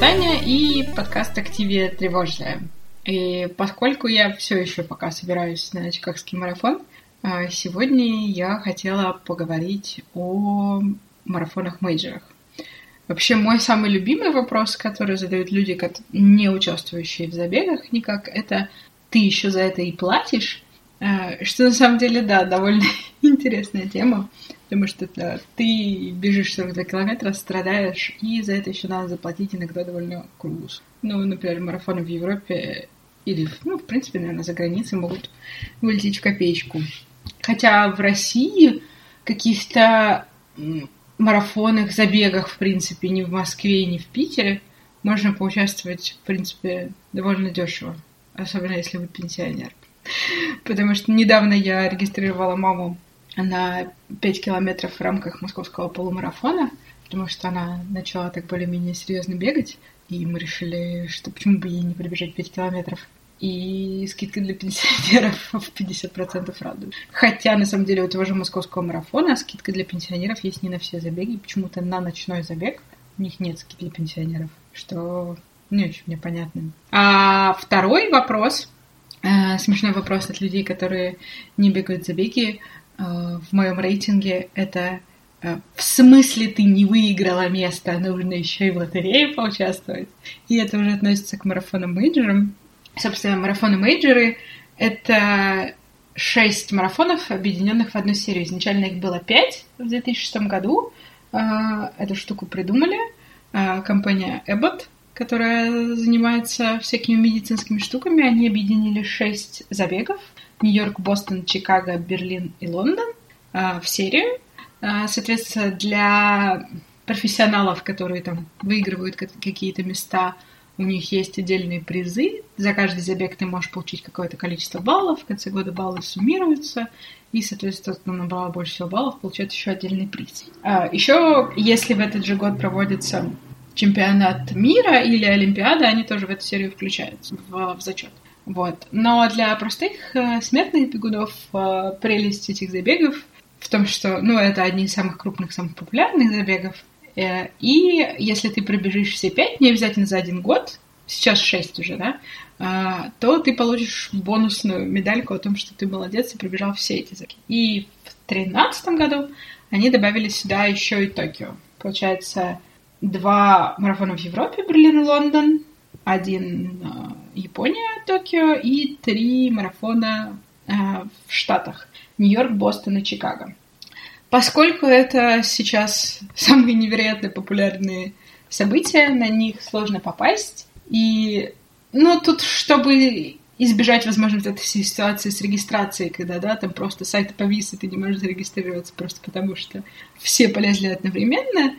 Таня и подкаст «Активия тревожная». И поскольку я все еще пока собираюсь на Чикагский марафон, а, сегодня я хотела поговорить о марафонах-мейджерах. Вообще, мой самый любимый вопрос, который задают люди, не участвующие в забегах никак, это «ты еще за это и платишь?» а, Что на самом деле, да, довольно интересная тема, потому что да, ты бежишь 42 километра, страдаешь, и за это еще надо заплатить иногда довольно круглую. Ну, например, марафоны в Европе или, ну, в принципе, наверное, за границей могут вылететь в копеечку. Хотя в России каких-то марафонах, забегах, в принципе, ни в Москве, ни в Питере можно поучаствовать, в принципе, довольно дешево. Особенно если вы пенсионер. Потому что недавно я регистрировала маму на 5 километров в рамках московского полумарафона, потому что она начала так более-менее серьезно бегать, и мы решили, что почему бы ей не пробежать 5 километров. И скидка для пенсионеров в 50% радует. Хотя, на самом деле, у того же московского марафона скидка для пенсионеров есть не на все забеги. Почему-то на ночной забег у них нет скидки для пенсионеров, что не очень мне понятно. А второй вопрос, э, смешной вопрос от людей, которые не бегают забеги, в моем рейтинге это э, в смысле ты не выиграла место, нужно еще и в лотерее поучаствовать. И это уже относится к марафонам-мейджерам. Собственно, марафоны-мейджеры — это шесть марафонов, объединенных в одну серию. Изначально их было пять в 2006 году. Э, эту штуку придумали. Компания Abbott, которая занимается всякими медицинскими штуками, они объединили шесть забегов — Нью-Йорк, Бостон, Чикаго, Берлин и Лондон а, в серию. А, соответственно, для профессионалов, которые там выигрывают какие-то места, у них есть отдельные призы. За каждый забег ты можешь получить какое-то количество баллов. В конце года баллы суммируются. И, соответственно, кто набрал больше всего баллов, получает еще отдельный приз. А, еще, если в этот же год проводится чемпионат мира или Олимпиада, они тоже в эту серию включаются в, в зачет. Вот. Но для простых э, смертных бегунов э, прелесть этих забегов в том, что, ну, это одни из самых крупных, самых популярных забегов. Э, и если ты пробежишь все пять, не обязательно за один год, сейчас шесть уже, да, то ты получишь бонусную медальку о том, что ты молодец и пробежал все эти забеги. И в тринадцатом году они добавили сюда еще и Токио. Получается, два марафона в Европе, Берлин и Лондон, один э, Япония, Токио и три марафона э, в Штатах. Нью-Йорк, Бостон и Чикаго. Поскольку это сейчас самые невероятно популярные события, на них сложно попасть. И, ну, тут, чтобы избежать, возможно, этой ситуации с регистрацией, когда, да, там просто сайт повис, и ты не можешь зарегистрироваться просто потому, что все полезли одновременно,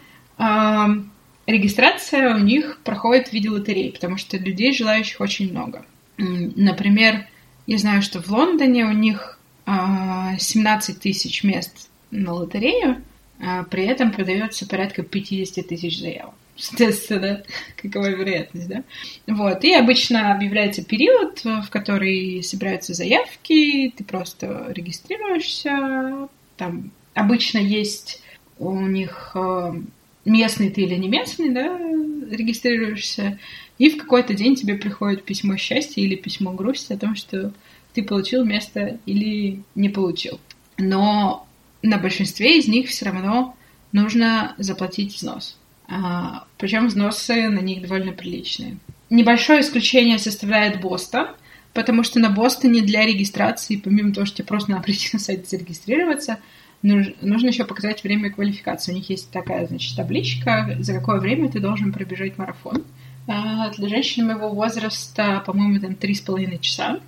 регистрация у них проходит в виде лотереи, потому что людей, желающих, очень много. Например, я знаю, что в Лондоне у них 17 а, тысяч мест на лотерею, а при этом продается порядка 50 тысяч заявок. Соответственно, какова вероятность, да? Вот. И обычно объявляется период, в который собираются заявки, ты просто регистрируешься. Там обычно есть у них а, местный ты или не местный, да, регистрируешься, и в какой-то день тебе приходит письмо счастья или письмо грусти о том, что ты получил место или не получил. Но на большинстве из них все равно нужно заплатить взнос. А, причем взносы на них довольно приличные. Небольшое исключение составляет Бостон, потому что на Бостоне для регистрации, помимо того, что тебе просто надо прийти на сайт зарегистрироваться, нужно еще показать время квалификации. У них есть такая, значит, табличка, за какое время ты должен пробежать марафон. А, для женщин моего возраста, по-моему, там три с половиной часа.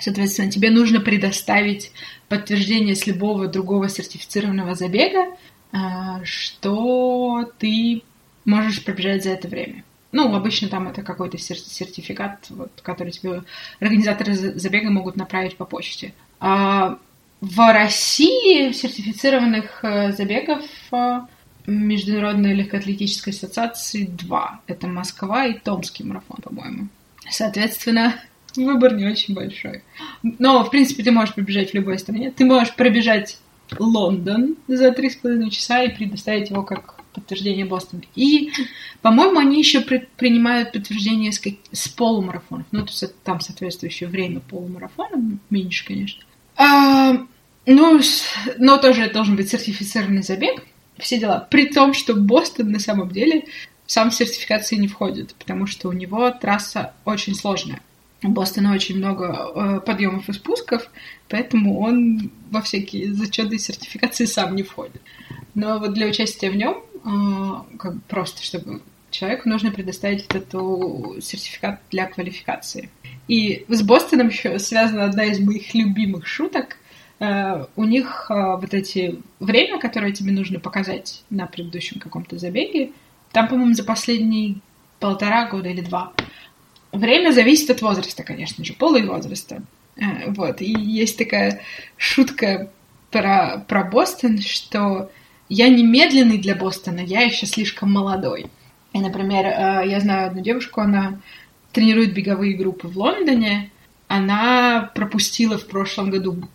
Соответственно, тебе нужно предоставить подтверждение с любого другого сертифицированного забега, а, что ты можешь пробежать за это время. Ну, обычно там это какой-то сертификат, вот, который тебе организаторы забега могут направить по почте. А в России сертифицированных э, забегов э, Международной легкоатлетической ассоциации два. Это Москва и Томский марафон, по-моему. Соответственно, выбор не очень большой. Но, в принципе, ты можешь пробежать в любой стране. Ты можешь пробежать Лондон за три с половиной часа и предоставить его как подтверждение Бостона. И, по-моему, они еще при, принимают подтверждение с, с полумарафонов. Ну, то есть там соответствующее время полумарафона, меньше, конечно. А, ну, но тоже должен быть сертифицированный забег, все дела. При том, что Бостон на самом деле сам в сертификации не входит, потому что у него трасса очень сложная. У Бостона очень много э, подъемов и спусков, поэтому он во всякие зачеты сертификации сам не входит. Но вот для участия в нем, э, как просто чтобы человеку нужно предоставить этот сертификат для квалификации. И с Бостоном еще связана одна из моих любимых шуток. Uh, у них uh, вот эти время, которое тебе нужно показать на предыдущем каком-то забеге, там, по-моему, за последние полтора года или два. Время зависит от возраста, конечно же, пола и возраста. Uh, вот. И есть такая шутка про, про Бостон, что я не медленный для Бостона, я еще слишком молодой. И, например, я знаю одну девушку, она тренирует беговые группы в Лондоне. Она пропустила в прошлом году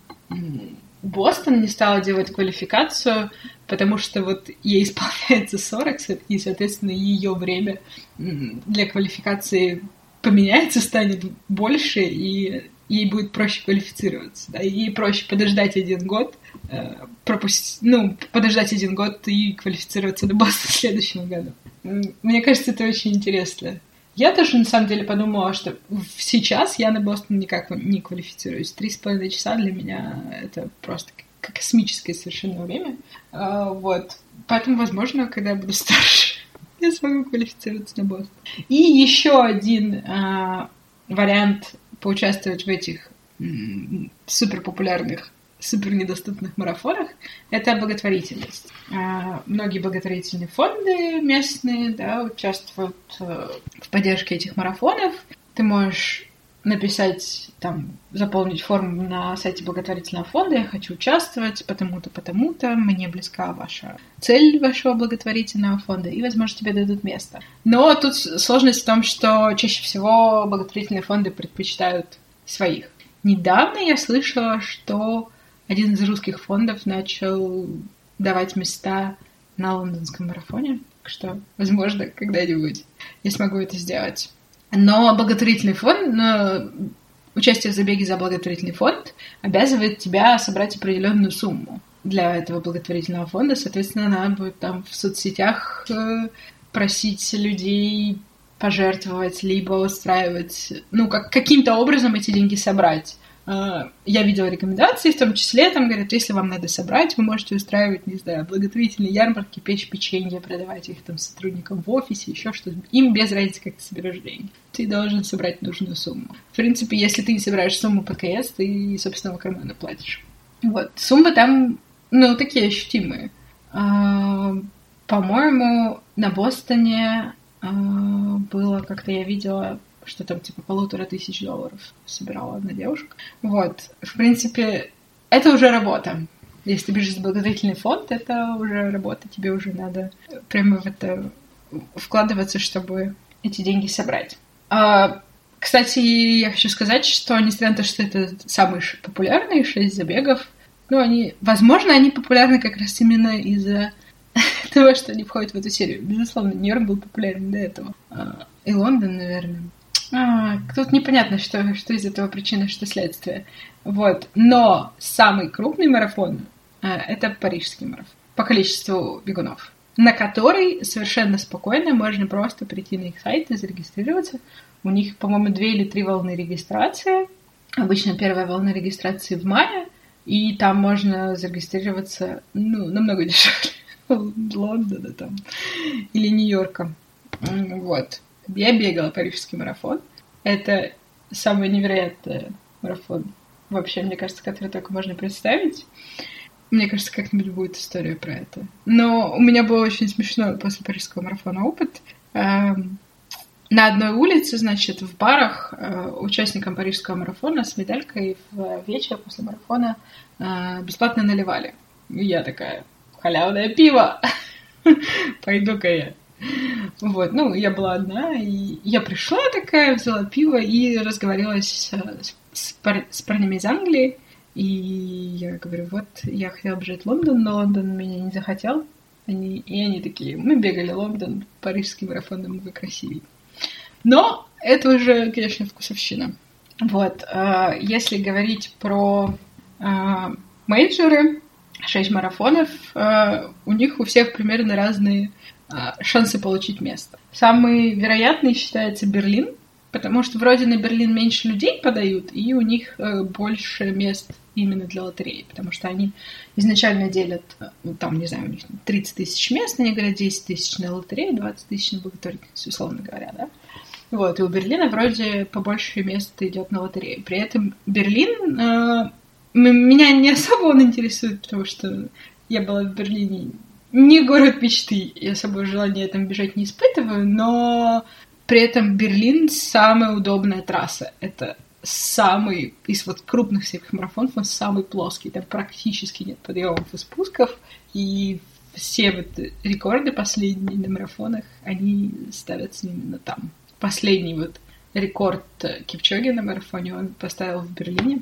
Бостон, не стала делать квалификацию, потому что вот ей исполняется 40, и, соответственно, ее время для квалификации поменяется, станет больше, и ей будет проще квалифицироваться. Да? Ей проще подождать один год, э, пропустить, ну, подождать один год и квалифицироваться на Бостон в следующем году. Мне кажется, это очень интересно. Я тоже, на самом деле, подумала, что сейчас я на Бостон никак не квалифицируюсь. Три с половиной часа для меня это просто космическое совершенно время. А, вот. Поэтому, возможно, когда я буду старше, я смогу квалифицироваться на Бостон. И еще один а, вариант поучаствовать в этих супер популярных супер недоступных марафонах, это благотворительность. А, многие благотворительные фонды местные да, участвуют э, в поддержке этих марафонов. Ты можешь написать, там, заполнить форму на сайте благотворительного фонда, я хочу участвовать, потому-то, потому-то, мне близка ваша цель вашего благотворительного фонда, и, возможно, тебе дадут место. Но тут сложность в том, что чаще всего благотворительные фонды предпочитают своих. Недавно я слышала, что один из русских фондов начал давать места на лондонском марафоне. Так что, возможно, когда-нибудь я смогу это сделать. Но благотворительный фонд, но участие в забеге за благотворительный фонд обязывает тебя собрать определенную сумму для этого благотворительного фонда. Соответственно, надо будет там в соцсетях э, просить людей пожертвовать, либо устраивать, ну, как, каким-то образом эти деньги собрать. А, я видела рекомендации, в том числе, там говорят, если вам надо собрать, вы можете устраивать, не знаю, благотворительные ярмарки, печь печенье, продавать их там сотрудникам в офисе, еще что-то. Им без разницы, как ты соберешь деньги. Ты должен собрать нужную сумму. В принципе, если ты не собираешь сумму ПКС, ты собственного кармана платишь. Вот. Суммы там, ну, такие ощутимые. А, по-моему, на Бостоне а, было, как-то я видела, что там типа полутора тысяч долларов собирала одна девушка. Вот, в принципе, это уже работа. Если ты бежишь в благотворительный фонд, это уже работа, тебе уже надо прямо в это вкладываться, чтобы эти деньги собрать. А, кстати, я хочу сказать, что несмотря на то, что это самые популярные шесть забегов, ну, они, возможно, они популярны как раз именно из-за того, что они входят в эту серию. Безусловно, Нью-Йорк был популярен до этого. А, и Лондон, наверное. А, тут непонятно, что, что из этого причина, что следствие. Вот. Но самый крупный марафон а, это парижский марафон по количеству бегунов, на который совершенно спокойно можно просто прийти на их сайт и зарегистрироваться. У них, по-моему, две или три волны регистрации. Обычно первая волна регистрации в мае, и там можно зарегистрироваться ну, намного дешевле Лондона там или Нью-Йорка. Вот. Я бегала парижский марафон. Это самый невероятный марафон вообще, мне кажется, который только можно представить. Мне кажется, как-нибудь будет история про это. Но у меня был очень смешной после парижского марафона опыт. Эм, на одной улице, значит, в барах э, участникам парижского марафона с медалькой в вечер после марафона э, бесплатно наливали. И я такая, халявное пиво! Пойду-ка я вот, ну, я была одна, и я пришла такая, взяла пиво и разговаривалась с, с, пар, с парнями из Англии. И я говорю, вот, я хотела бы жить в Лондон, но Лондон меня не захотел. Они, и они такие, мы бегали Лондон, парижский марафон намного красивее. Но это уже, конечно, вкусовщина. Вот, э, если говорить про э, мейджоры, шесть марафонов, э, у них у всех примерно разные шансы получить место. Самый вероятный считается Берлин, потому что вроде на Берлин меньше людей подают, и у них больше мест именно для лотереи, потому что они изначально делят, ну, там, не знаю, у них 30 тысяч мест, они говорят 10 тысяч на лотерею, 20 тысяч на благотворительность, условно говоря, да. Вот, и у Берлина вроде побольше мест идет на лотерею. При этом Берлин э, меня не особо он интересует, потому что я была в Берлине не город мечты, я особо желания там бежать не испытываю, но при этом Берлин самая удобная трасса. Это самый из вот крупных всех марафонов, он самый плоский, там практически нет подъемов и спусков, и все вот рекорды последние на марафонах, они ставятся именно там. Последний вот рекорд Кипчоги на марафоне он поставил в Берлине,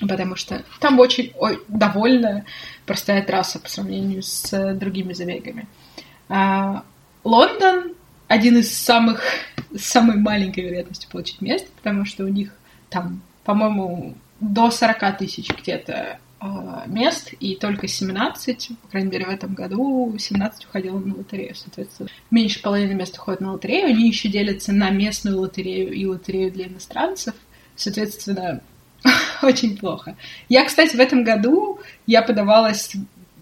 потому что там очень ой, довольно простая трасса по сравнению с другими забегами. А, Лондон один из самых с самой маленькой вероятностью получить место, потому что у них там, по-моему, до 40 тысяч где-то Э, мест, и только 17, по крайней мере, в этом году 17 уходило на лотерею, соответственно. Меньше половины мест уходит на лотерею, они еще делятся на местную лотерею и лотерею для иностранцев, соответственно, очень плохо. Я, кстати, в этом году я подавалась,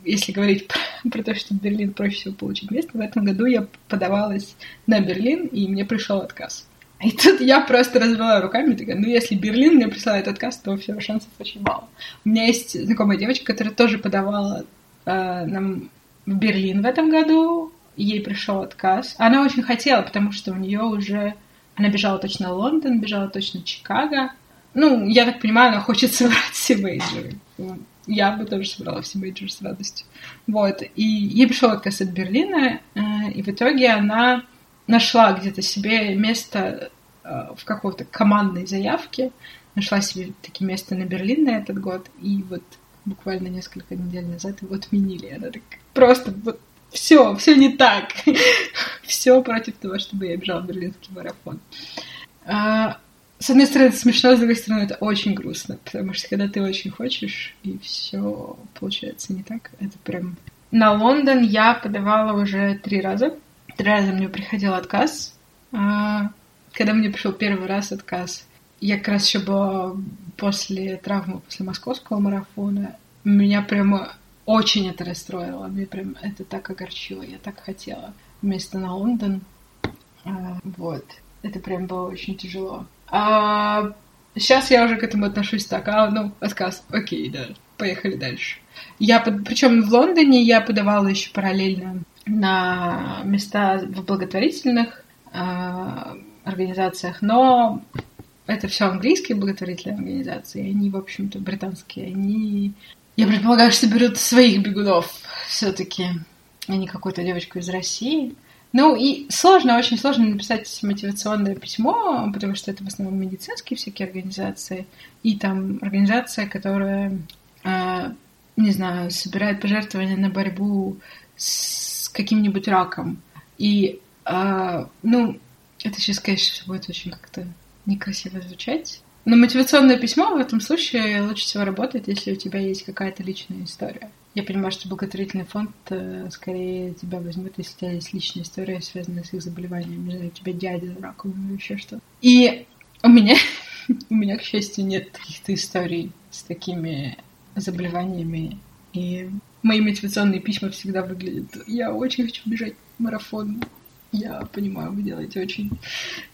если говорить про, про то, что в Берлин проще всего получить место, в этом году я подавалась на Берлин, и мне пришел отказ. И тут я просто развела руками, такая, ну, если Берлин мне присылает отказ, то все, шансов очень мало. У меня есть знакомая девочка, которая тоже подавала э, нам в Берлин в этом году, ей пришел отказ. Она очень хотела, потому что у нее уже... Она бежала точно в Лондон, бежала точно в Чикаго. Ну, я так понимаю, она хочет собрать все мейджоры. Я бы тоже собрала все мейджоры с радостью. Вот. И ей пришел отказ от Берлина, э, и в итоге она нашла где-то себе место э, в какой-то командной заявке, нашла себе такие места на Берлин на этот год, и вот буквально несколько недель назад его отменили. Она так просто вот все, все не так. все против того, чтобы я бежала в берлинский марафон. С одной стороны, это смешно, с другой стороны, это очень грустно, потому что когда ты очень хочешь, и все получается не так, это прям... На Лондон я подавала уже три раза. Три раза мне приходил отказ. А, когда мне пришел первый раз отказ, я как раз еще была после травмы, после московского марафона. Меня прямо очень это расстроило. Мне прям это так огорчило. Я так хотела вместо на Лондон. А, вот. Это прям было очень тяжело. А сейчас я уже к этому отношусь так. А, ну, отказ. Окей, да. Поехали дальше. Я, под... причем в Лондоне я подавала еще параллельно на места в благотворительных э, организациях, но это все английские благотворительные организации, они, в общем-то, британские, они, я предполагаю, что берут своих бегунов все-таки, а не какую-то девочку из России. Ну и сложно, очень сложно написать мотивационное письмо, потому что это в основном медицинские всякие организации, и там организация, которая, э, не знаю, собирает пожертвования на борьбу с каким-нибудь раком. И, э, ну, это сейчас, конечно, будет очень как-то некрасиво звучать. Но мотивационное письмо в этом случае лучше всего работает, если у тебя есть какая-то личная история. Я понимаю, что благотворительный фонд э, скорее тебя возьмет, если у тебя есть личная история, связанная с их заболеванием. Не знаю, у тебя дядя раковым или еще что. И у меня, у меня, к счастью, нет каких-то историй с такими заболеваниями. И мои мотивационные письма всегда выглядят. Я очень хочу бежать марафон. Я понимаю, вы делаете очень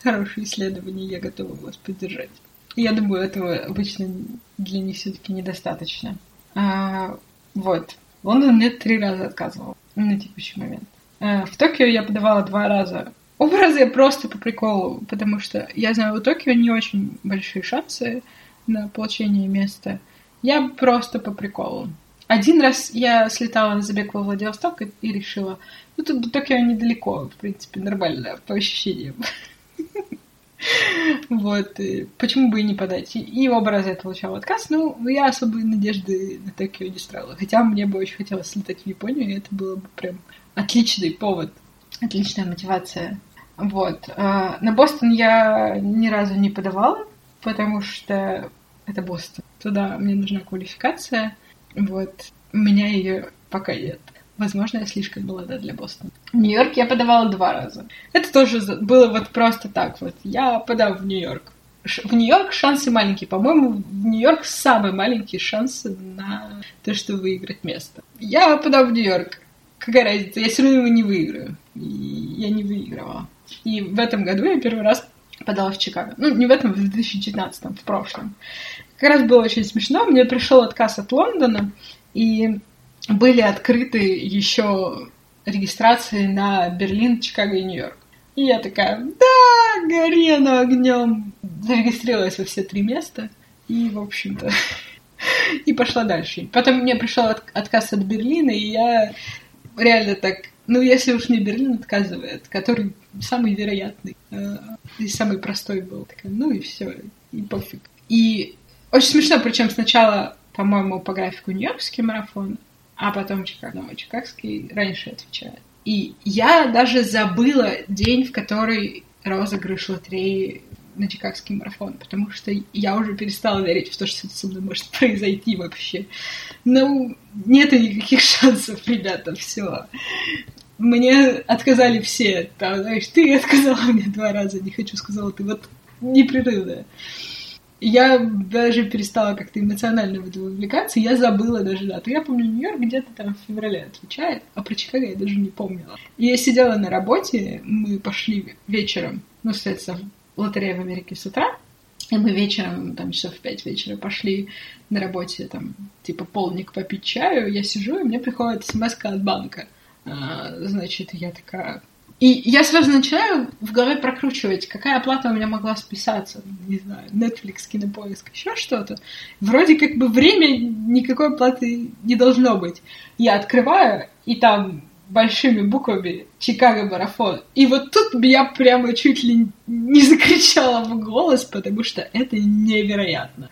хорошие исследования, я готова вас поддержать. Я думаю, этого обычно для них все-таки недостаточно. А, вот. Лондон мне три раза отказывал на текущий момент. А, в Токио я подавала два раза. Оба я просто по приколу, потому что я знаю, у Токио не очень большие шансы на получение места. Я просто по приколу. Один раз я слетала на забег во Владивосток и, и решила, ну тут до Токио недалеко, в принципе, нормально по ощущениям. Вот. Почему бы и не подать? И я получала отказ. Ну, я особой надежды на Токио не строила. Хотя мне бы очень хотелось слетать в Японию, и это было бы прям отличный повод, отличная мотивация. Вот. А, на Бостон я ни разу не подавала, потому что это Бостон. Туда мне нужна квалификация. Вот. У меня ее пока нет. Возможно, я слишком молода для Бостона. В Нью-Йорк я подавала два раза. Это тоже было вот просто так вот. Я подам в Нью-Йорк. В Нью-Йорк шансы маленькие. По-моему, в Нью-Йорк самые маленькие шансы на то, что выиграть место. Я подам в Нью-Йорк. Какая разница? Я все равно его не выиграю. И я не выигрывала. И в этом году я первый раз подала в Чикаго. Ну, не в этом, в 2019, в прошлом. Как раз было очень смешно. Мне пришел отказ от Лондона, и были открыты еще регистрации на Берлин, Чикаго и Нью-Йорк. И я такая, да, горе на огнем. Зарегистрировалась во все три места. И, в общем-то, и пошла дальше. Потом мне пришел от, отказ от Берлина, и я реально так, ну, если уж не Берлин отказывает, который самый вероятный э, и самый простой был. Такая, ну и все, и пофиг. И очень смешно, причем сначала, по-моему, по графику Нью-Йоркский марафон, а потом Чикаго. Но Чикагский раньше отвечает. И я даже забыла день, в который розыгрыш лотереи на Чикагский марафон, потому что я уже перестала верить в то, что это со мной может произойти вообще. Ну, нету никаких шансов, ребята, все. Мне отказали все. Там, знаешь, ты отказала мне два раза, не хочу, сказала ты. Вот непрерывно я даже перестала как-то эмоционально в это вовлекаться, я забыла даже дату. Я помню, Нью-Йорк где-то там в феврале отвечает, а про Чикаго я даже не помнила. Я сидела на работе, мы пошли вечером, ну, соответственно, лотерея в Америке с утра, и мы вечером, там, часов в пять вечера пошли на работе, там, типа, полник попить чаю, я сижу, и мне приходит смс от банка. А, значит, я такая, и я сразу начинаю в голове прокручивать, какая оплата у меня могла списаться. Не знаю, Netflix, Кинопоиск, еще что-то. Вроде как бы время никакой оплаты не должно быть. Я открываю, и там большими буквами Чикаго марафон. И вот тут я прямо чуть ли не закричала в голос, потому что это невероятно.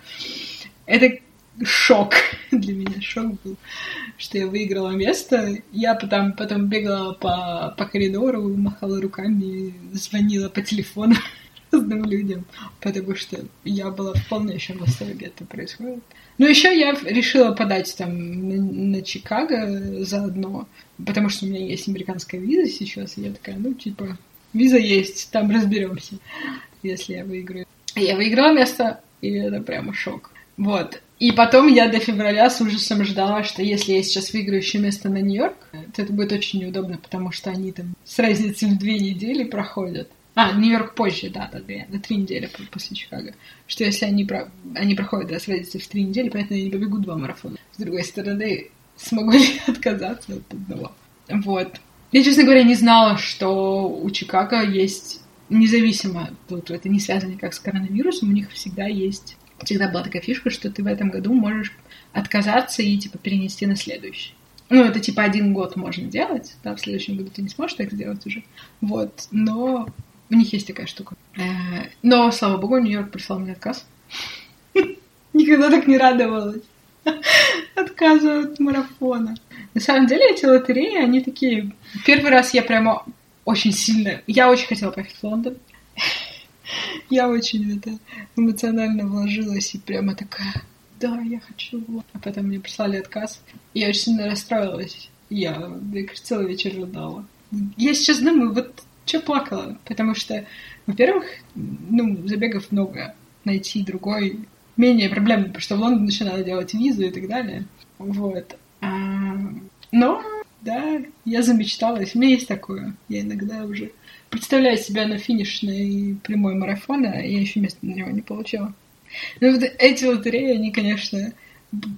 Это шок для меня, шок был, что я выиграла место. Я потом, потом бегала по, по коридору, махала руками, звонила по телефону разным людям, потому что я была в полнейшем восторге, это происходит. Но еще я решила подать там на, на Чикаго заодно, потому что у меня есть американская виза сейчас, и я такая, ну, типа, виза есть, там разберемся, если я выиграю. Я выиграла место, и это прямо шок. Вот. И потом я до февраля с ужасом ждала, что если я сейчас выиграю еще место на Нью-Йорк, то это будет очень неудобно, потому что они там с разницей в две недели проходят. А, Нью-Йорк позже, да, да, две, на три недели после Чикаго. Что если они, про... они проходят да, с разницей в три недели, понятно, я не побегу два марафона. С другой стороны, смогу ли отказаться от одного? Вот. Я, честно говоря, не знала, что у Чикаго есть независимо, тут это не связано никак с коронавирусом, у них всегда есть всегда была такая фишка, что ты в этом году можешь отказаться и, типа, перенести на следующий. Ну, это, типа, один год можно делать, да, в следующем году ты не сможешь так сделать уже. Вот, но у них есть такая штука. Э, но, слава богу, Нью-Йорк прислал мне отказ. Никогда так не радовалась. Отказу от марафона. На самом деле эти лотереи, они такие... Первый раз я прямо очень сильно... Я очень хотела поехать в Лондон. Я очень это эмоционально вложилась и прямо такая, да, я хочу. А потом мне прислали отказ. Я очень сильно расстроилась. Я, я целый вечер рыдала. Я сейчас думаю, вот что плакала? Потому что, во-первых, ну, забегов много. Найти другой менее проблемный, потому что в Лондон еще надо делать визу и так далее. Вот. А, но, да, я замечталась. У меня есть такое. Я иногда уже представляю себя на финишной прямой марафона, я еще место на него не получила. Ну вот эти лотереи, они, конечно,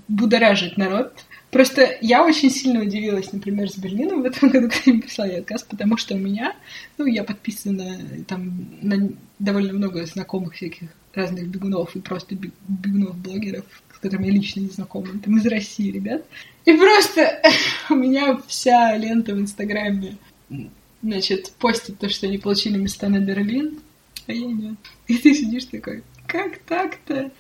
будоражат народ. Просто я очень сильно удивилась, например, с Берлином в этом году, когда мне прислали отказ, потому что у меня, ну, я подписана там на довольно много знакомых всяких разных бегунов и просто бегунов-блогеров, с которыми я лично не знакома, там из России, ребят. И просто у меня вся лента в Инстаграме значит, постят то, что они получили места на Берлин. а я нет. И ты сидишь такой, как так-то?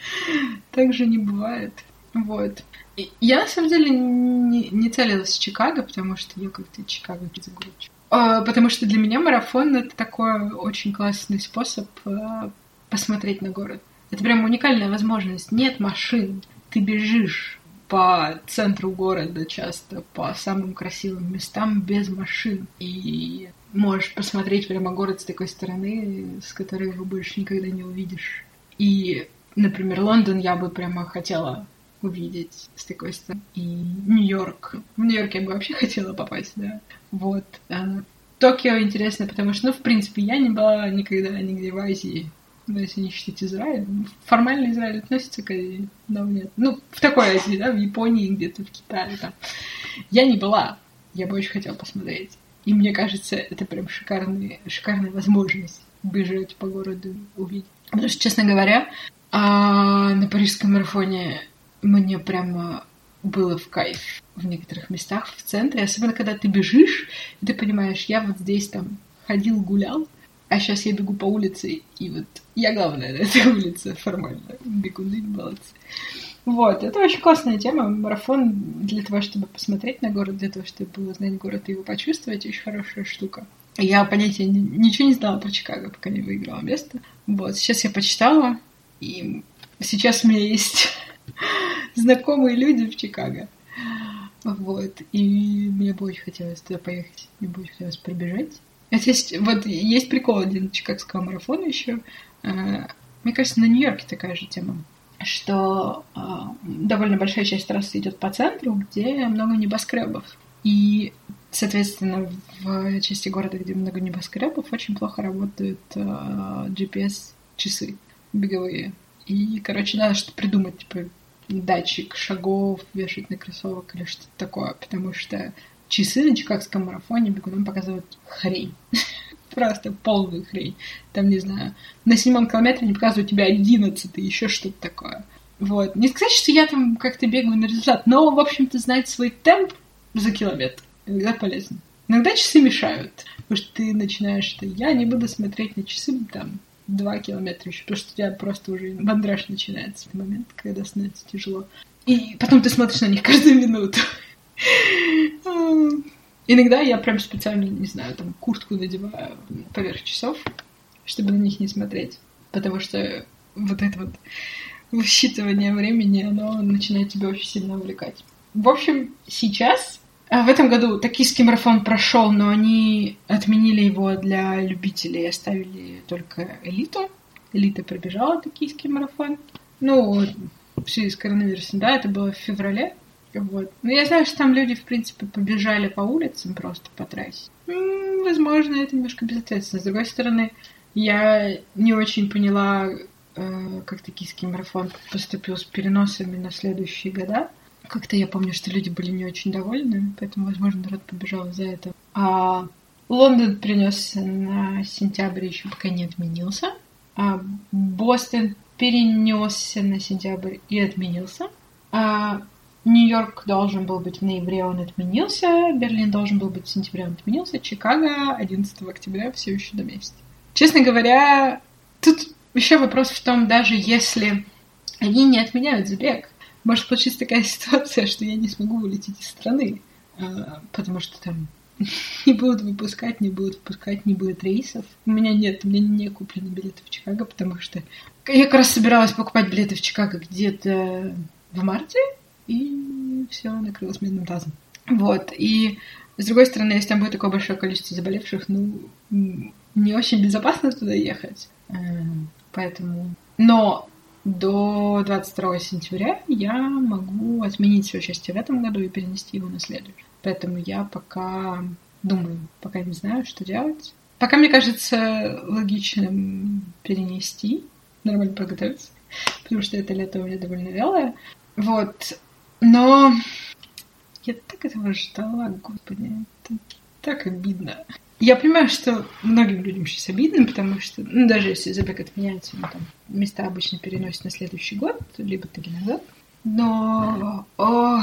Так же не бывает. Вот. И я, на самом деле, не, не целилась в Чикаго, потому что я как-то Чикаго загружу. А, потому что для меня марафон — это такой очень классный способ а, посмотреть на город. Это прям уникальная возможность. Нет машин, ты бежишь по центру города часто, по самым красивым местам без машин. И можешь посмотреть прямо город с такой стороны, с которой его больше никогда не увидишь. И, например, Лондон я бы прямо хотела увидеть с такой стороны. И Нью-Йорк. В Нью-Йорк я бы вообще хотела попасть, да. Вот. А Токио интересно, потому что, ну, в принципе, я не была никогда нигде в Азии. Ну, если не считать Израиль. Формально Израиль относится к Азии, но нет. Ну, в такой Азии, да, в Японии, где-то в Китае, там. Я не была. Я бы очень хотела посмотреть. И мне кажется, это прям шикарный, шикарная возможность бежать по городу, увидеть. Потому что, честно говоря, а, на парижском марафоне мне прямо было в кайф в некоторых местах в центре, особенно когда ты бежишь, и ты понимаешь, я вот здесь там ходил, гулял, а сейчас я бегу по улице, и вот я главная на этой улице формально. Бегуны, молодцы. Вот, это очень классная тема. Марафон для того, чтобы посмотреть на город, для того, чтобы узнать город и его почувствовать, очень хорошая штука. Я понятия ничего не знала про Чикаго, пока не выиграла место. Вот, сейчас я почитала, и сейчас у меня есть знакомые люди в Чикаго. Вот, и мне бы очень хотелось туда поехать, мне бы очень хотелось пробежать. Есть, вот есть прикол один чикагского марафона еще. Э, мне кажется, на Нью-Йорке такая же тема что э, довольно большая часть трассы идет по центру, где много небоскребов. И, соответственно, в части города, где много небоскребов, очень плохо работают э, GPS-часы беговые. И, короче, надо что-то придумать, типа датчик шагов вешать на кроссовок или что-то такое, потому что часы на Чикагском марафоне бегунам показывают хрень. Просто полную хрень. Там, не знаю, на седьмом километре не показывают тебя одиннадцатый, еще что-то такое. Вот. Не сказать, что я там как-то бегаю на результат, но, в общем-то, знать свой темп за километр иногда полезно. Иногда часы мешают, потому что ты начинаешь, что я не буду смотреть на часы там два километра еще, потому что у тебя просто уже бандраж начинается в момент, когда становится тяжело. И потом ты смотришь на них каждую минуту. Иногда я прям специально, не знаю, там куртку надеваю поверх часов, чтобы на них не смотреть. Потому что вот это вот высчитывание времени, оно начинает тебя очень сильно увлекать. В общем, сейчас а, в этом году токийский марафон прошел, но они отменили его для любителей, оставили только элиту. Элита пробежала токийский марафон. Ну, в связи с да, это было в феврале. Вот. Ну, я знаю, что там люди, в принципе, побежали по улицам просто по трассе. М-м, возможно, это немножко безответственно. С другой стороны, я не очень поняла, э, как токийский марафон поступил с переносами на следующие года. Как-то я помню, что люди были не очень довольны, поэтому, возможно, народ побежал из-за этого. А Лондон принесся на сентябрь еще пока не отменился. А Бостон перенесся на сентябрь и отменился. А Нью-Йорк должен был быть в ноябре, он отменился. Берлин должен был быть в сентябре, он отменился. Чикаго 11 октября все еще на месте. Честно говоря, тут еще вопрос в том, даже если они не отменяют забег, может получиться такая ситуация, что я не смогу улететь из страны, а, потому что там не будут выпускать, не будут выпускать, не будет рейсов. У меня нет, у меня не куплены билеты в Чикаго, потому что я как раз собиралась покупать билеты в Чикаго где-то в марте, и все накрылось медным тазом. Вот, и с другой стороны, если там будет такое большое количество заболевших, ну, не очень безопасно туда ехать. Эм, поэтому... Но до 22 сентября я могу отменить свое участие в этом году и перенести его на следующий. Поэтому я пока думаю, пока не знаю, что делать. Пока мне кажется логичным перенести, нормально подготовиться, потому что это лето у меня довольно вялое. Вот. Но я так этого ждала, господи, это так обидно. Я понимаю, что многим людям сейчас обидно, потому что, ну, даже если забег отменяется, ну, там, места обычно переносят на следующий год, либо таки назад. Но о,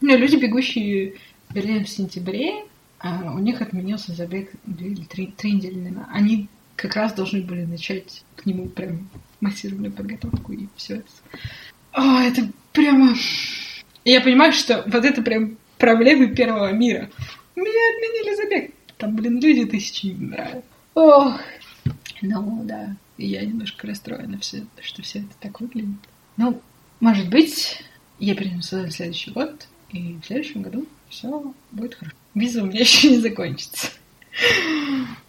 ну, люди, бегущие в Берлин в сентябре, а у них отменился забег две или три, три недели назад. Они как раз должны были начать к нему прям массированную подготовку и все это. О, это прямо... Я понимаю, что вот это прям проблемы первого мира. Меня отменили забег. Там, блин, люди тысячи не умирают. Ох. Ну, да. Я немножко расстроена, все, что все это так выглядит. Ну, может быть, я перенесу в следующий год, и в следующем году все будет хорошо. Виза у меня еще не закончится.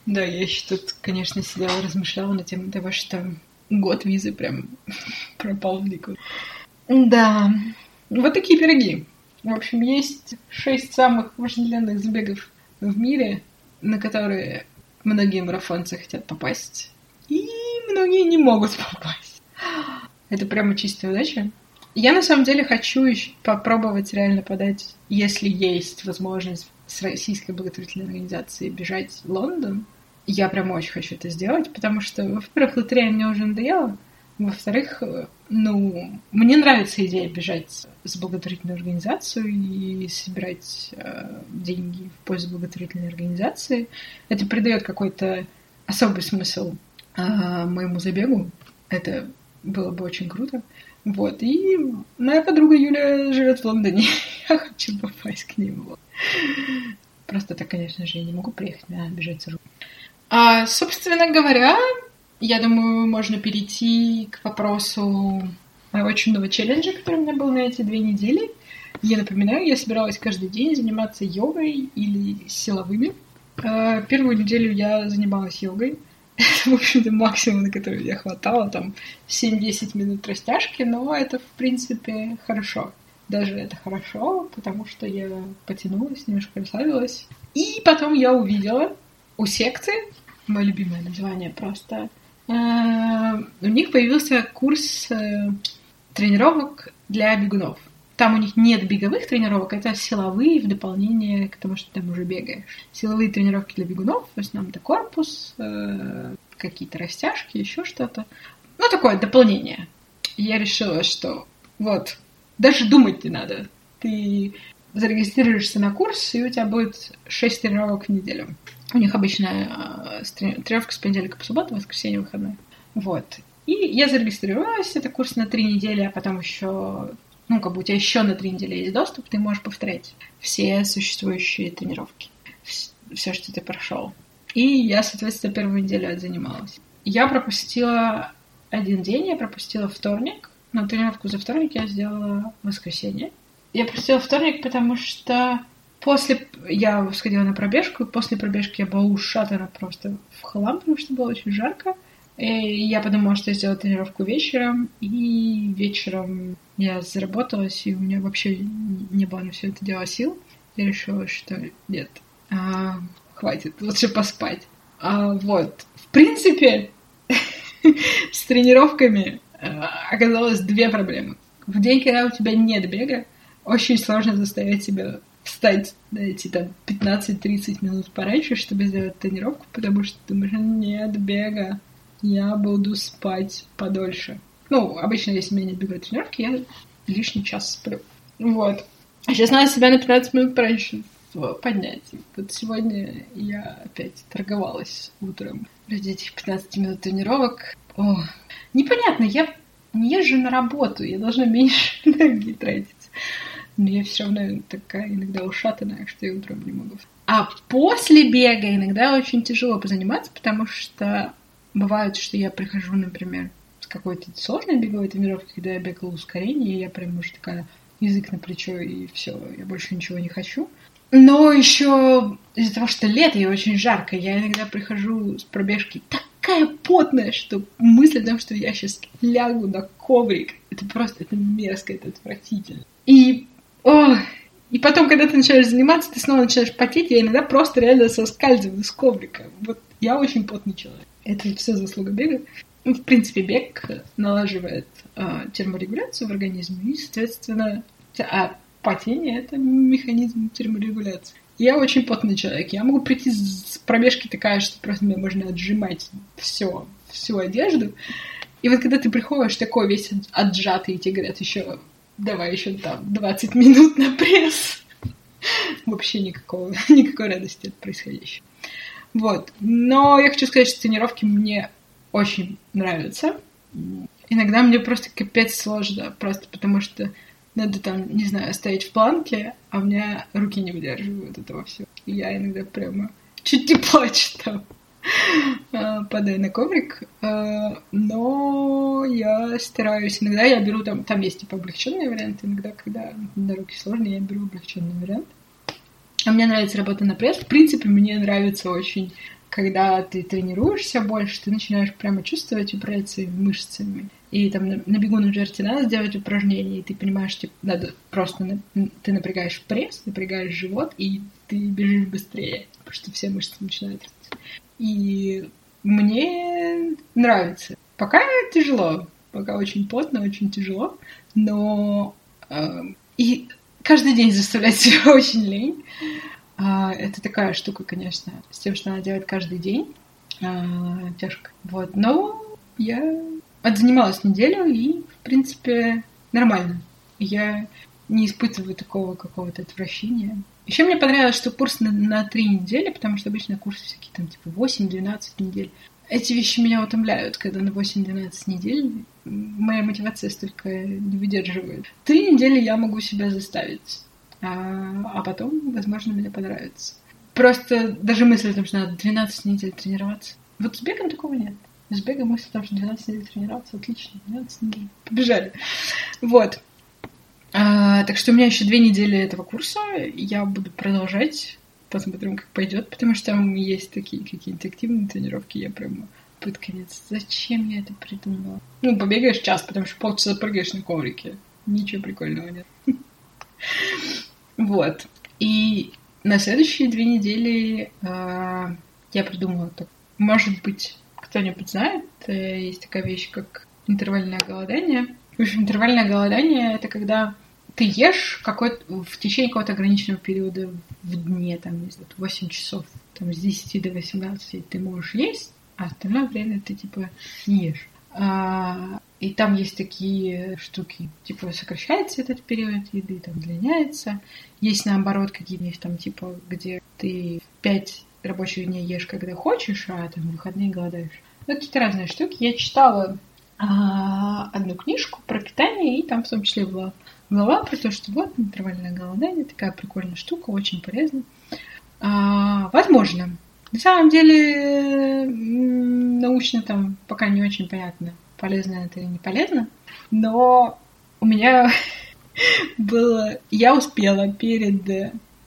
Да, я еще тут, конечно, сидела, размышляла на тему того, что год визы прям пропал в никуда. Да, вот такие пироги. В общем, есть шесть самых вожделенных забегов в мире, на которые многие марафонцы хотят попасть, и многие не могут попасть. Это прямо чистая удача. Я на самом деле хочу еще попробовать реально подать, если есть возможность с российской благотворительной организацией бежать в Лондон. Я прям очень хочу это сделать, потому что, во-первых, лотерея мне уже надоела, во-вторых, ну, мне нравится идея бежать с благотворительной организацией и собирать э, деньги в пользу благотворительной организации. Это придает какой-то особый смысл э, моему забегу. Это было бы очень круто. Вот. И моя подруга Юля живет в Лондоне. Я хочу попасть к ним. Просто так, конечно же, я не могу приехать на бежать за А, собственно говоря, я думаю, можно перейти к вопросу моего чудного челленджа, который у меня был на эти две недели. Я напоминаю, я собиралась каждый день заниматься йогой или силовыми. А, первую неделю я занималась йогой. Это, в общем-то, максимум, на который я хватала, там 7-10 минут растяжки, но это, в принципе, хорошо. Даже это хорошо, потому что я потянулась, немножко расслабилась. И потом я увидела у секты, мое любимое название просто, э, у них появился курс э, тренировок для бегунов. Там у них нет беговых тренировок, это силовые в дополнение к тому, что ты там уже бегаешь. Силовые тренировки для бегунов, в основном это корпус, э, какие-то растяжки, еще что-то. Ну, такое дополнение. Я решила, что вот, даже думать не надо. Ты зарегистрируешься на курс, и у тебя будет 6 тренировок в неделю. У них обычная э, тренировка с понедельника по субботу, воскресенье, выходной. Вот. И я зарегистрировалась, это курс на три недели, а потом еще, ну, как бы у тебя еще на три недели есть доступ, ты можешь повторять все существующие тренировки, все, что ты прошел. И я, соответственно, первую неделю занималась. Я пропустила один день, я пропустила вторник, но тренировку за вторник я сделала в воскресенье. Я пропустила вторник, потому что после я сходила на пробежку, после пробежки я была ушатана просто в хлам, потому что было очень жарко. И я подумала, что я сделаю тренировку вечером, и вечером я заработалась, и у меня вообще не было на все это дело сил. Я решила, что нет, а, хватит, лучше поспать. А, вот. В принципе, с тренировками а, оказалось две проблемы. В день, когда у тебя нет бега, очень сложно заставить себя встать эти там 15-30 минут пораньше, чтобы сделать тренировку, потому что ты думаешь, нет бега я буду спать подольше. Ну, обычно, если меня не бегают тренировки, я лишний час сплю. Вот. А сейчас надо себя на 15 минут пораньше поднять. Вот сегодня я опять торговалась утром ради этих 15 минут тренировок. О, непонятно, я не езжу на работу, я должна меньше энергии тратить. Но я все равно такая иногда ушатанная, что я утром не могу. А после бега иногда очень тяжело позаниматься, потому что Бывает, что я прихожу, например, с какой-то сложной беговой тренировки, когда я бегала ускорение, и я прям уже такая язык на плечо, и все, я больше ничего не хочу. Но еще из-за того, что лето и очень жарко, я иногда прихожу с пробежки такая потная, что мысль о том, что я сейчас лягу на коврик, это просто это мерзко, это отвратительно. И, о, и потом, когда ты начинаешь заниматься, ты снова начинаешь потеть, я иногда просто реально соскальзываю с коврика. Вот я очень потный человек. Это все заслуга бега. Ну, в принципе, бег налаживает э, терморегуляцию в организме, и, соответственно, а потение — это механизм терморегуляции. Я очень потный человек. Я могу прийти с пробежки такая, что просто мне можно отжимать все, всю одежду. И вот когда ты приходишь такой весь отжатый, и тебе говорят еще давай еще там 20 минут на пресс. Вообще никакого, никакой радости от происходящего. Вот. Но я хочу сказать, что тренировки мне очень нравятся. Иногда мне просто капец сложно, просто потому что надо там, не знаю, стоять в планке, а у меня руки не выдерживают этого всего. И я иногда прямо чуть не плачу там, падая на коврик. А, но я стараюсь. Иногда я беру там, там есть типа облегченный вариант, иногда, когда на руки сложно, я беру облегченный вариант. А мне нравится работа на пресс. В принципе, мне нравится очень когда ты тренируешься больше, ты начинаешь прямо чувствовать, своими мышцами. И там на, на бегу, например, тебе надо сделать упражнение, и ты понимаешь, типа, надо просто на, ты напрягаешь пресс, напрягаешь живот, и ты бежишь быстрее, потому что все мышцы начинают. И мне нравится. Пока тяжело, пока очень плотно, очень тяжело, но э, и каждый день заставлять себя очень лень. А, это такая штука, конечно, с тем, что она делает каждый день. А, тяжко. Вот. Но я отзанималась неделю, и, в принципе, нормально. Я не испытываю такого какого-то отвращения. Еще мне понравилось, что курс на, на три недели, потому что обычно курсы всякие там типа 8-12 недель. Эти вещи меня утомляют, когда на 8-12 недель моя мотивация столько не выдерживает. Три недели я могу себя заставить а, а потом, возможно, мне понравится. Просто даже мысль о том, что надо 12 недель тренироваться. Вот с бегом такого нет. С бегом мысль о том, что 12 недель тренироваться, отлично, 12 недель. Побежали. Вот. А, так что у меня еще две недели этого курса. Я буду продолжать. Посмотрим, как пойдет, потому что там есть такие какие-то активные тренировки. Я прямо под конец. Зачем я это придумала? Ну, побегаешь час, потому что полчаса прыгаешь на коврике. Ничего прикольного нет. Вот. И на следующие две недели э, я придумала так. Может быть, кто-нибудь знает, э, есть такая вещь, как интервальное голодание. В общем, интервальное голодание — это когда ты ешь какой в течение какого-то ограниченного периода в дне, там, не знаю, 8 часов, там, с 10 до 18 ты можешь есть, а остальное время ты, типа, не ешь. А, и там есть такие штуки, типа сокращается этот период еды, там длиняется. Есть наоборот какие-нибудь там типа, где ты пять рабочих дней ешь, когда хочешь, а там выходные голодаешь. Ну, какие-то разные штуки. Я читала а, одну книжку про питание, и там в том числе была глава про то, что вот интервальное голодание, такая прикольная штука, очень полезна. А, возможно, на самом деле, научно там пока не очень понятно, полезно это или не полезно, но у меня было... Я успела перед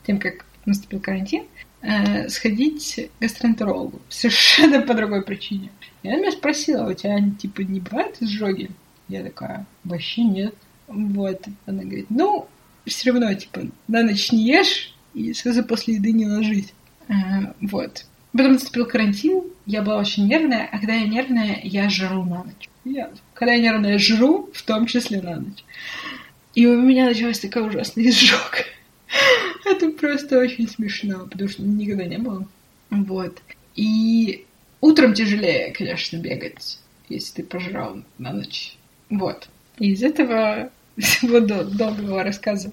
тем, как наступил карантин, э, сходить к гастроэнтерологу. Совершенно по другой причине. И она меня спросила, у тебя, типа, не бывает изжоги? Я такая, вообще нет. Вот. Она говорит, ну, все равно, типа, на ночь не ешь и сразу после еды не ложись. Э, вот. Потом наступил карантин, я была очень нервная, а когда я нервная, я жру на ночь. Я, когда я нервная, я жру, в том числе на ночь. И у меня началась такая ужасная изжога. Это просто очень смешно, потому что никогда не было. Вот. И утром тяжелее, конечно, бегать, если ты пожрал на ночь. Вот. И из этого всего долгого рассказа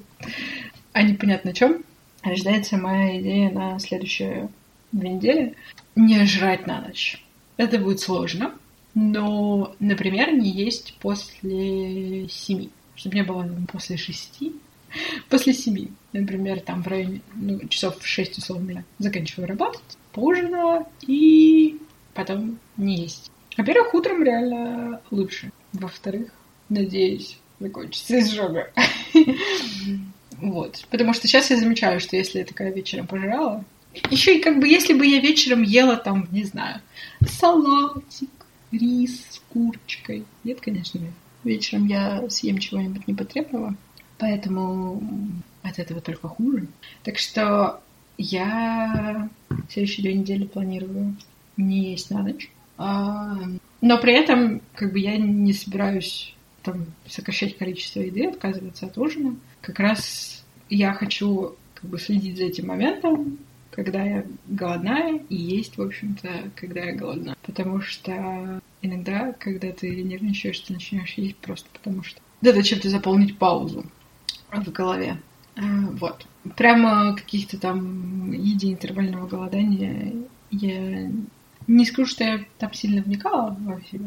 о непонятно чем рождается моя идея на следующую две недели, не жрать на ночь. Это будет сложно, но, например, не есть после семи, чтобы не было после шести, после семи, например, там в районе ну, часов в шесть условно я заканчиваю работать, поужинала и потом не есть. Во-первых, утром реально лучше. Во-вторых, надеюсь, закончится изжога. Вот. Потому что сейчас я замечаю, что если я такая вечером пожрала, еще и как бы, если бы я вечером ела там, не знаю, салатик, рис с курочкой. Нет, конечно, нет. Вечером я съем чего-нибудь непотребного, поэтому от этого только хуже. Так что я следующие две недели планирую не есть на ночь. А, но при этом, как бы, я не собираюсь там сокращать количество еды, отказываться от ужина. Как раз я хочу как бы следить за этим моментом, когда я голодная, и есть, в общем-то, когда я голодна. Потому что иногда, когда ты нервничаешь, ты начинаешь есть просто потому что надо чем-то заполнить паузу в голове. А, вот. Прямо каких-то там еди интервального голодания Я не скажу, что я там сильно вникала во все.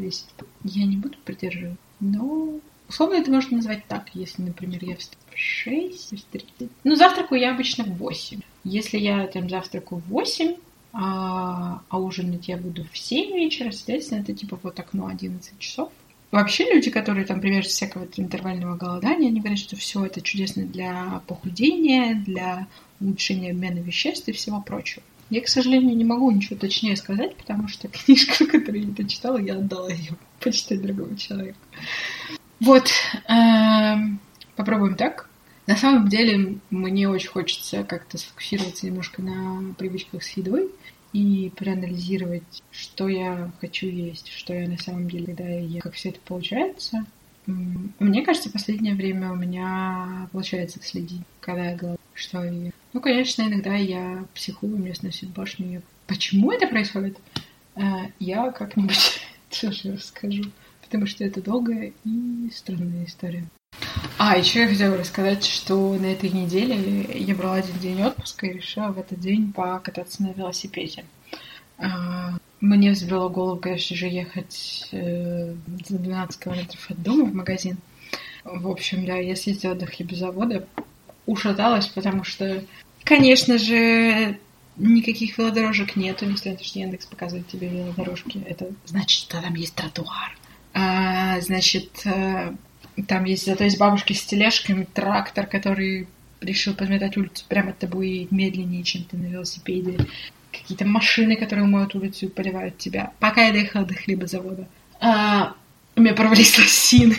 Я не буду придерживать. Но условно это можно назвать так, если, например, я встаю в 6, в 30. Ну, завтракаю я обычно в 8. Если я там завтракаю в 8, а, а ужинать я буду в 7 вечера, соответственно, это типа вот окно 11 часов. Вообще люди, которые там привержены всякого интервального голодания, они говорят, что все это чудесно для похудения, для улучшения обмена веществ и всего прочего. Я, к сожалению, не могу ничего точнее сказать, потому что книжку, которую я прочитала, я отдала ее почитать другому человеку. Вот, эм, попробуем так. На самом деле, мне очень хочется как-то сфокусироваться немножко на привычках с едой и проанализировать, что я хочу есть, что я на самом деле, когда я как все это получается. Мне кажется, последнее время у меня получается следить, когда я голодаю, что я ем. Ну, конечно, иногда я психую, мне сносит башню. Почему это происходит? Э, я как-нибудь тоже расскажу, потому что это долгая и странная история. А, еще я хотела рассказать, что на этой неделе я брала один день отпуска и решила в этот день покататься на велосипеде. А, мне взбрело голову, конечно же, ехать э, за 12 километров от дома в магазин. В общем, да, я съездила до хлебозавода, ушаталась, потому что, конечно же, никаких велодорожек нету, несмотря на то, что Яндекс показывает тебе велодорожки. Это значит, что там есть тротуар. А, значит, э, там есть, зато есть бабушки с тележками, трактор, который решил подметать улицу прямо от тобой медленнее, чем ты на велосипеде. Какие-то машины, которые моют улицу и поливают тебя. Пока я доехала до хлебозавода, а, у меня порвались лосины.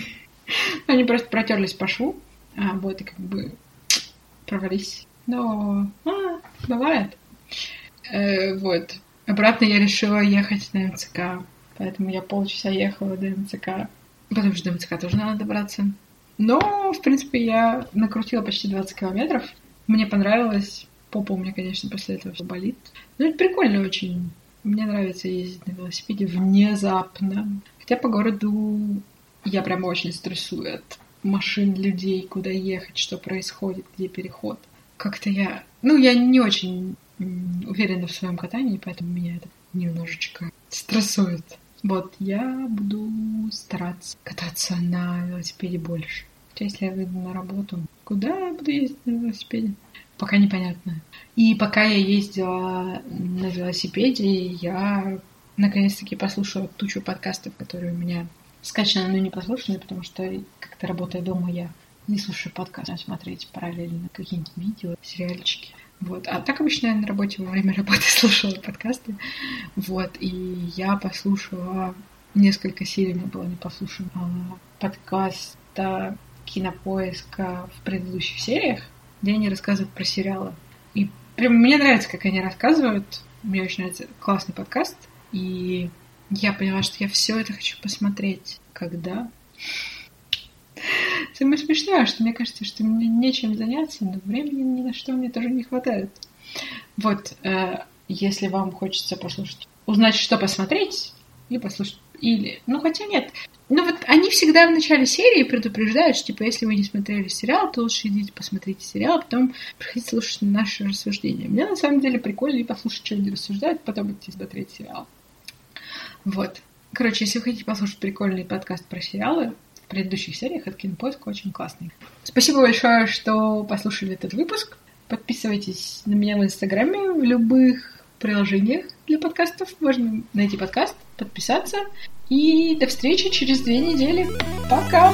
Они просто протерлись по шву. А, вот, и как бы провались. Но а, бывает. Э, вот. Обратно я решила ехать на МЦК. Поэтому я полчаса ехала до МЦК. Потому что до МЦК тоже надо добраться. Но, в принципе, я накрутила почти 20 километров. Мне понравилось. Попа у меня, конечно, после этого все болит. Но это прикольно очень. Мне нравится ездить на велосипеде внезапно. Хотя по городу я прям очень стрессую от машин, людей, куда ехать, что происходит, где переход. Как-то я... Ну, я не очень уверена в своем катании, поэтому меня это немножечко стрессует. Вот, я буду стараться кататься на велосипеде больше. Если я выйду на работу, куда я буду ездить на велосипеде? Пока непонятно. И пока я ездила на велосипеде, я наконец-таки послушала тучу подкастов, которые у меня скачаны, но не послушаны, потому что как-то работая дома, я не слушаю подкасты, а смотреть параллельно какие-нибудь видео, сериальчики. Вот. А так обычно я на работе во время работы слушала подкасты. Вот. И я послушала несколько серий, мне было не послушано, подкаста кинопоиска в предыдущих сериях, где они рассказывают про сериалы. И прям мне нравится, как они рассказывают. Мне очень нравится классный подкаст. И я поняла, что я все это хочу посмотреть. Когда? Самое смешное, что мне кажется, что мне нечем заняться, но времени ни на что мне тоже не хватает. Вот, э, если вам хочется послушать, узнать, что посмотреть, и послушать, или, ну хотя нет, ну вот они всегда в начале серии предупреждают, что типа если вы не смотрели сериал, то лучше идите посмотрите сериал, а потом приходите слушать наши рассуждения. Мне на самом деле прикольно и послушать, что они рассуждают, потом идти смотреть сериал. Вот. Короче, если вы хотите послушать прикольный подкаст про сериалы, в предыдущих сериях от Кинопоиска очень классный. Спасибо большое, что послушали этот выпуск. Подписывайтесь на меня в Инстаграме, в любых приложениях для подкастов. Можно найти подкаст, подписаться. И до встречи через две недели. Пока!